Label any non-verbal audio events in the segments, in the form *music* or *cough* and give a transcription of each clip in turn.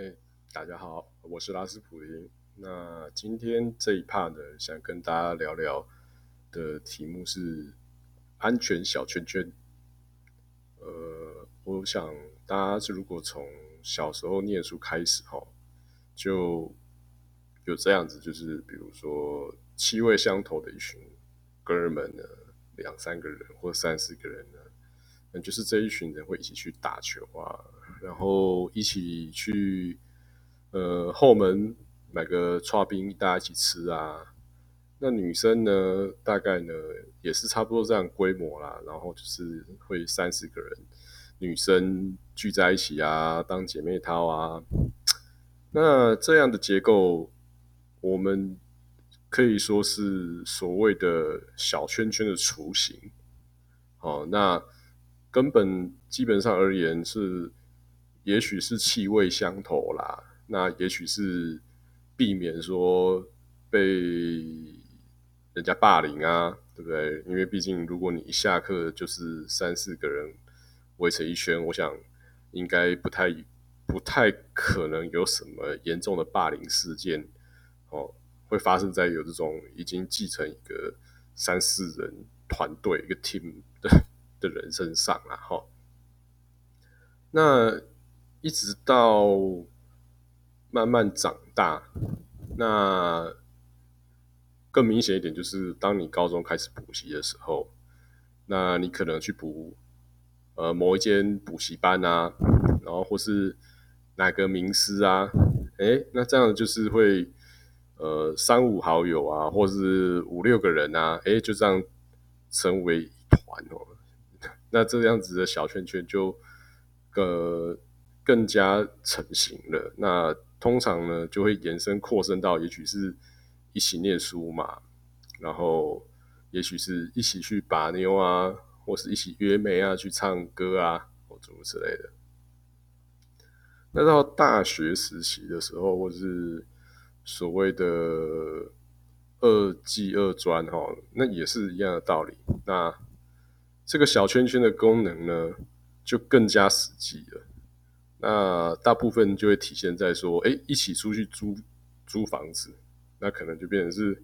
哎，大家好，我是拉斯普林。那今天这一 part 呢，想跟大家聊聊的题目是安全小圈圈。呃，我想大家是如果从小时候念书开始哈，就有这样子，就是比如说气味相投的一群哥们呢，两三个人或三四个人呢，嗯就是这一群人会一起去打球啊。然后一起去，呃，后门买个串冰，大家一起吃啊。那女生呢，大概呢也是差不多这样规模啦。然后就是会三四个人，女生聚在一起啊，当姐妹淘啊。那这样的结构，我们可以说是所谓的小圈圈的雏形。好，那根本基本上而言是。也许是气味相投啦，那也许是避免说被人家霸凌啊，对不对？因为毕竟如果你一下课就是三四个人围成一圈，我想应该不太不太可能有什么严重的霸凌事件哦，会发生在有这种已经继承一个三四人团队一个 team 的的人身上了哈。那。一直到慢慢长大，那更明显一点就是，当你高中开始补习的时候，那你可能去补呃某一间补习班啊，然后或是哪个名师啊，哎，那这样就是会呃三五好友啊，或是五六个人啊，哎，就这样成为一团哦。那这样子的小圈圈就呃。更加成型了，那通常呢就会延伸扩伸到，也许是一起念书嘛，然后也许是一起去把妞啊，或是一起约妹啊，去唱歌啊，或诸如此类的。那到大学时期的时候，或是所谓的二技二专哈，那也是一样的道理。那这个小圈圈的功能呢，就更加实际了。那大部分就会体现在说，哎，一起出去租租房子，那可能就变成是，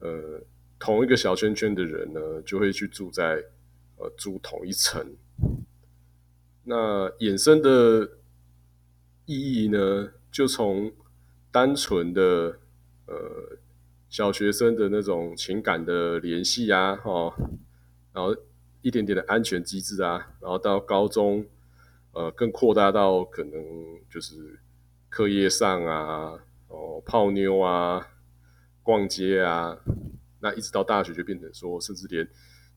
呃，同一个小圈圈的人呢，就会去住在呃租同一层。那衍生的意义呢，就从单纯的呃小学生的那种情感的联系啊，哈，然后一点点的安全机制啊，然后到高中。呃，更扩大到可能就是课业上啊，哦，泡妞啊，逛街啊，那一直到大学就变成说，甚至连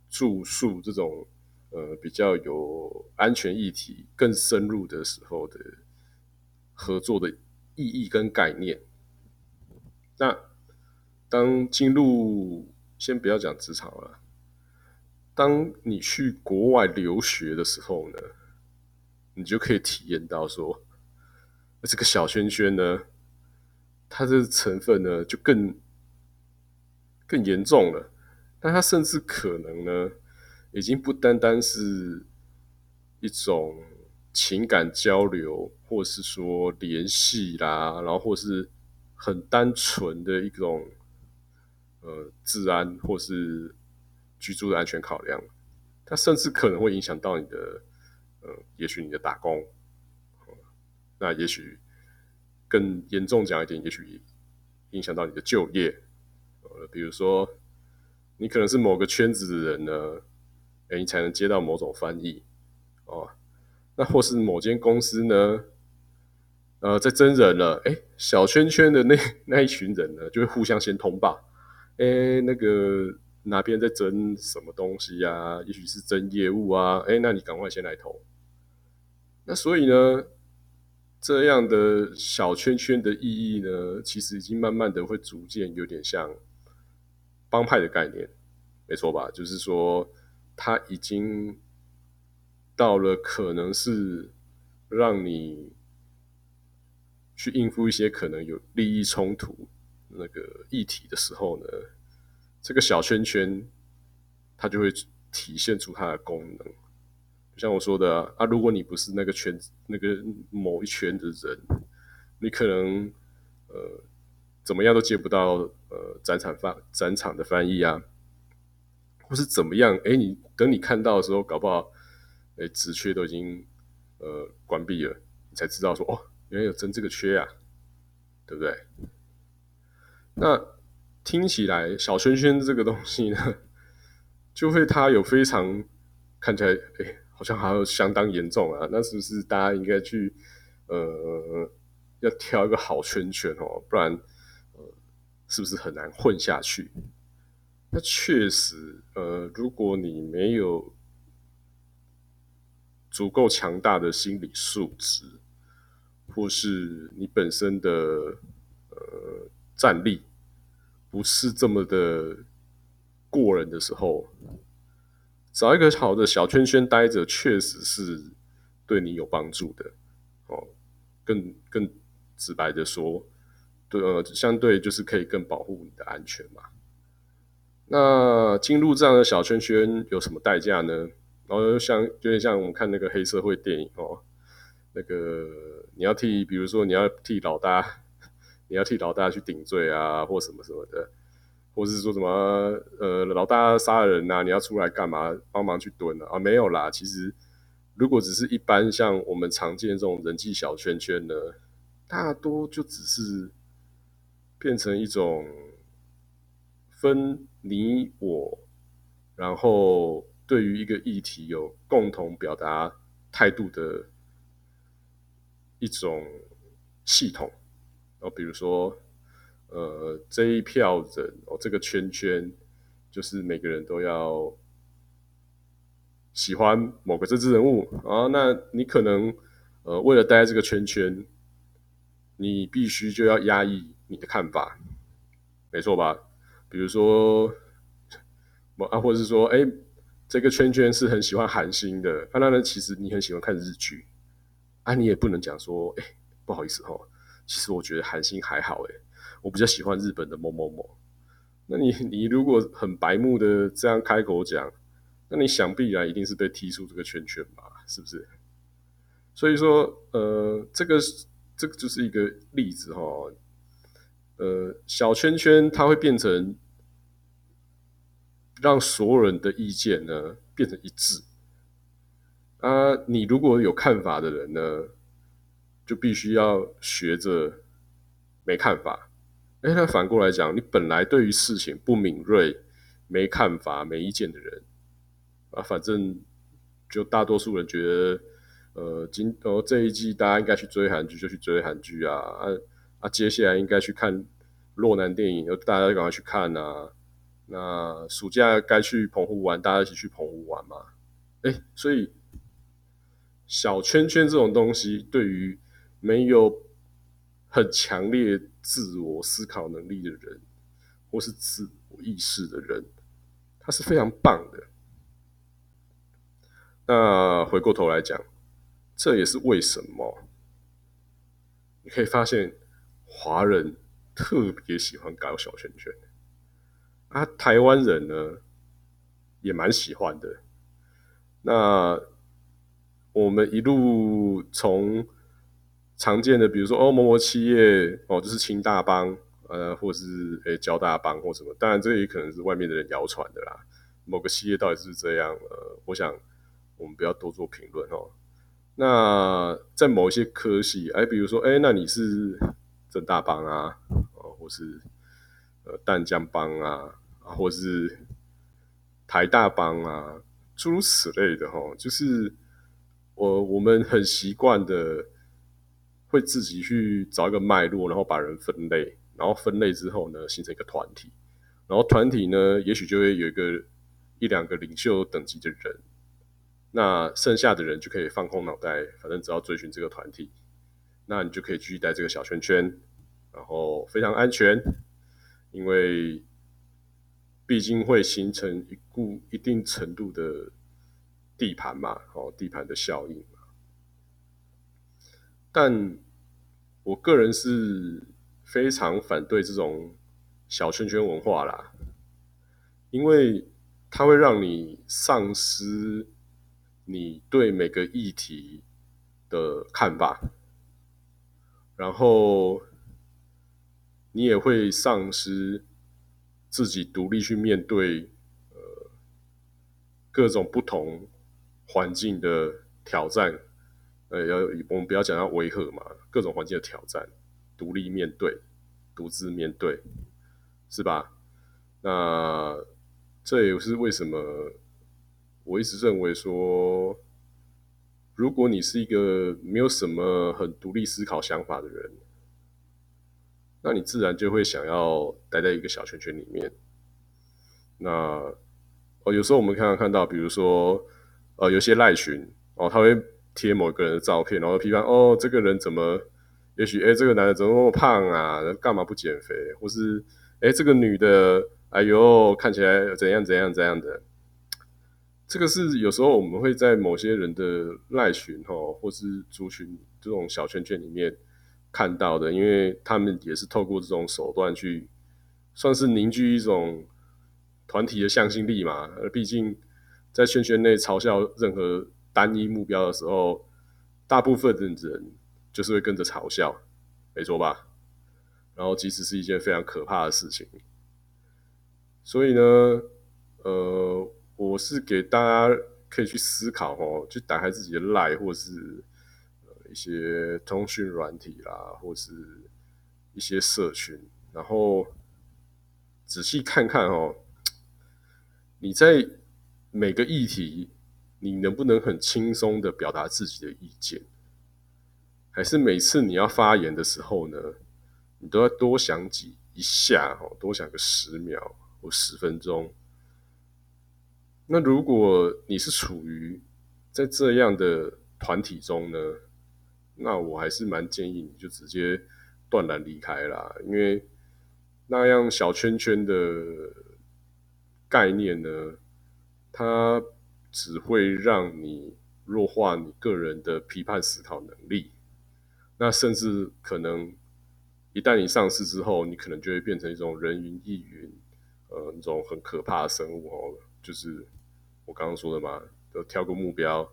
住宿这种呃比较有安全议题更深入的时候的合作的意义跟概念。那当进入先不要讲职场了，当你去国外留学的时候呢？你就可以体验到说，这个小圈圈呢，它的成分呢就更更严重了。但它甚至可能呢，已经不单单是一种情感交流，或是说联系啦，然后或是很单纯的一种呃治安或是居住的安全考量。它甚至可能会影响到你的。呃，也许你的打工，那也许更严重讲一点，也许影响到你的就业。呃，比如说你可能是某个圈子的人呢，哎，你才能接到某种翻译哦。那或是某间公司呢，呃，在真人了，哎，小圈圈的那 *laughs* 那一群人呢，就会互相先通报，哎，那个哪边在争什么东西呀？也许是争业务啊，哎，那你赶快先来投。那所以呢，这样的小圈圈的意义呢，其实已经慢慢的会逐渐有点像帮派的概念，没错吧？就是说，它已经到了可能是让你去应付一些可能有利益冲突那个议题的时候呢，这个小圈圈它就会体现出它的功能。就像我说的啊，如果你不是那个圈子、那个某一圈的人，你可能呃怎么样都接不到呃展场翻展场的翻译啊，或是怎么样？哎，你等你看到的时候，搞不好哎职缺都已经呃关闭了，你才知道说哦，原来有增这个缺啊，对不对？那听起来小圈圈这个东西呢，*laughs* 就会它有非常看起来哎，好像还有相当严重啊。那是不是大家应该去呃要挑一个好圈圈哦？不然呃是不是很难混下去？那确实呃，如果你没有足够强大的心理素质，或是你本身的呃战力。不是这么的过人的时候，找一个好的小圈圈待着，确实是对你有帮助的。哦，更更直白的说，对呃，相对就是可以更保护你的安全嘛。那进入这样的小圈圈有什么代价呢？然后像有点像我们看那个黑社会电影哦，那个你要替，比如说你要替老大。你要替老大去顶罪啊，或什么什么的，或是说什么呃老大杀人呐，你要出来干嘛？帮忙去蹲啊？没有啦，其实如果只是一般像我们常见这种人际小圈圈呢，大多就只是变成一种分你我，然后对于一个议题有共同表达态度的一种系统。哦，比如说，呃，这一票人哦，这个圈圈就是每个人都要喜欢某个政治人物啊。那你可能呃，为了待在这个圈圈，你必须就要压抑你的看法，没错吧？比如说，啊，或者是说，哎，这个圈圈是很喜欢韩星的，那呢，其实你很喜欢看日剧，啊，你也不能讲说，哎，不好意思哈。其实我觉得韩星还好诶，我比较喜欢日本的某某某。那你你如果很白目的这样开口讲，那你想必然一定是被踢出这个圈圈吧？是不是？所以说，呃，这个这个就是一个例子哈。呃，小圈圈它会变成让所有人的意见呢变成一致啊。你如果有看法的人呢？就必须要学着没看法。哎，那反过来讲，你本来对于事情不敏锐、没看法、没意见的人啊，反正就大多数人觉得，呃，今哦这一季大家应该去追韩剧，就去追韩剧啊啊啊！接下来应该去看洛南电影，大家赶快去看啊。那暑假该去澎湖玩，大家一起去澎湖玩嘛。哎，所以小圈圈这种东西对于没有很强烈自我思考能力的人，或是自我意识的人，他是非常棒的。那回过头来讲，这也是为什么你可以发现华人特别喜欢搞小圈圈，啊，台湾人呢也蛮喜欢的。那我们一路从常见的，比如说哦，某某企业哦，就是清大帮，呃，或者是诶交大帮或什么，当然这也可能是外面的人谣传的啦。某个企业到底是这样？呃，我想我们不要多做评论哦。那在某一些科系，哎，比如说哎，那你是正大帮啊，哦，或是呃淡江帮啊，或是台大帮啊，诸如此类的哈，就是我我们很习惯的。会自己去找一个脉络，然后把人分类，然后分类之后呢，形成一个团体，然后团体呢，也许就会有一个一两个领袖等级的人，那剩下的人就可以放空脑袋，反正只要追寻这个团体，那你就可以继续待这个小圈圈，然后非常安全，因为毕竟会形成一固一定程度的地盘嘛，哦，地盘的效应。但我个人是非常反对这种小圈圈文化啦，因为它会让你丧失你对每个议题的看法，然后你也会丧失自己独立去面对呃各种不同环境的挑战。呃，要我们不要讲要维和嘛，各种环境的挑战，独立面对，独自面对，是吧？那这也是为什么我一直认为说，如果你是一个没有什么很独立思考想法的人，那你自然就会想要待在一个小圈圈里面。那哦，有时候我们看到看到，比如说呃，有些赖群哦，他会。贴某个人的照片，然后批判哦，这个人怎么？也许哎，这个男的怎么那么胖啊？干嘛不减肥？或是哎，这个女的，哎呦，看起来怎样怎样怎样的？这个是有时候我们会在某些人的赖群哈，或是族群这种小圈圈里面看到的，因为他们也是透过这种手段去，算是凝聚一种团体的向心力嘛。而毕竟在圈圈内嘲笑任何。单一目标的时候，大部分的人就是会跟着嘲笑，没错吧？然后，即使是一件非常可怕的事情，所以呢，呃，我是给大家可以去思考哦，去打开自己的 Line 或是呃一些通讯软体啦，或是一些社群，然后仔细看看哦，你在每个议题。你能不能很轻松的表达自己的意见？还是每次你要发言的时候呢，你都要多想几一下哦，多想个十秒或十分钟？那如果你是处于在这样的团体中呢，那我还是蛮建议你就直接断然离开啦，因为那样小圈圈的概念呢，它。只会让你弱化你个人的批判思考能力，那甚至可能一旦你上市之后，你可能就会变成一种人云亦云，呃，那种很可怕的生物哦。就是我刚刚说的嘛，就挑个目标，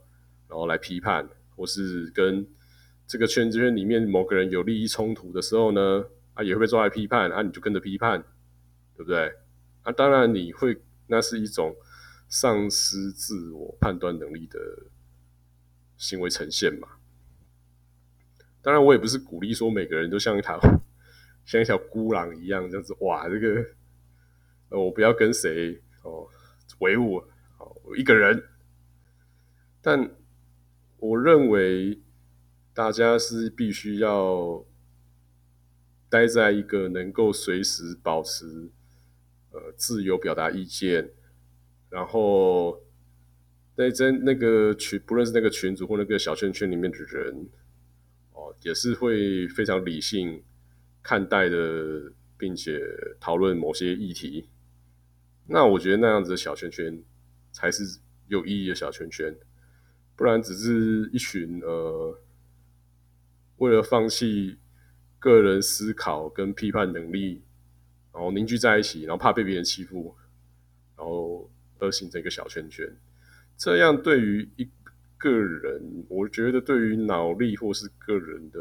然后来批判，或是跟这个圈子圈里面某个人有利益冲突的时候呢，啊，也会被抓来批判，啊，你就跟着批判，对不对？啊，当然你会，那是一种。丧失自我判断能力的行为呈现嘛？当然，我也不是鼓励说每个人都像一条像一条孤狼一样这样子。哇，这个呃，我不要跟谁哦为伍哦，一个人。但我认为大家是必须要待在一个能够随时保持呃自由表达意见。然后，那在那个群，不论是那个群组或那个小圈圈里面的人，哦，也是会非常理性看待的，并且讨论某些议题。那我觉得那样子的小圈圈才是有意义的小圈圈，不然只是一群呃，为了放弃个人思考跟批判能力，然后凝聚在一起，然后怕被别人欺负，然后。而形成一个小圈圈，这样对于一个人，我觉得对于脑力或是个人的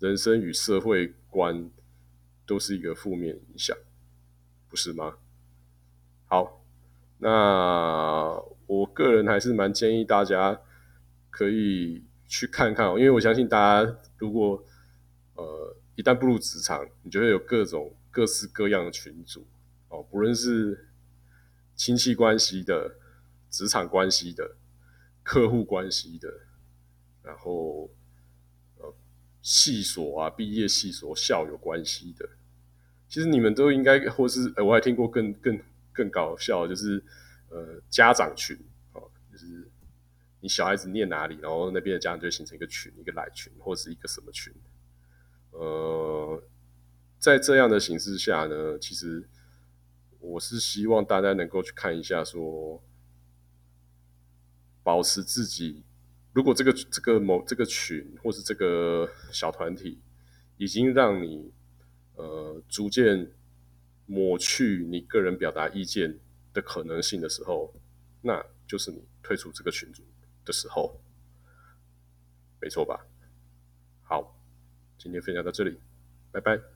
人生与社会观，都是一个负面影响，不是吗？好，那我个人还是蛮建议大家可以去看看哦，因为我相信大家如果呃一旦步入职场，你就会有各种各式各样的群组哦，不论是。亲戚关系的、职场关系的、客户关系的，然后呃，系所啊、毕业系所、校友关系的，其实你们都应该，或是呃，我还听过更更更搞笑，就是呃，家长群哦，就是你小孩子念哪里，然后那边的家长就形成一个群，一个赖群，或是一个什么群，呃，在这样的形式下呢，其实。我是希望大家能够去看一下，说保持自己。如果这个这个某这个群或是这个小团体已经让你呃逐渐抹去你个人表达意见的可能性的时候，那就是你退出这个群组的时候，没错吧？好。今天分享到这里，拜拜。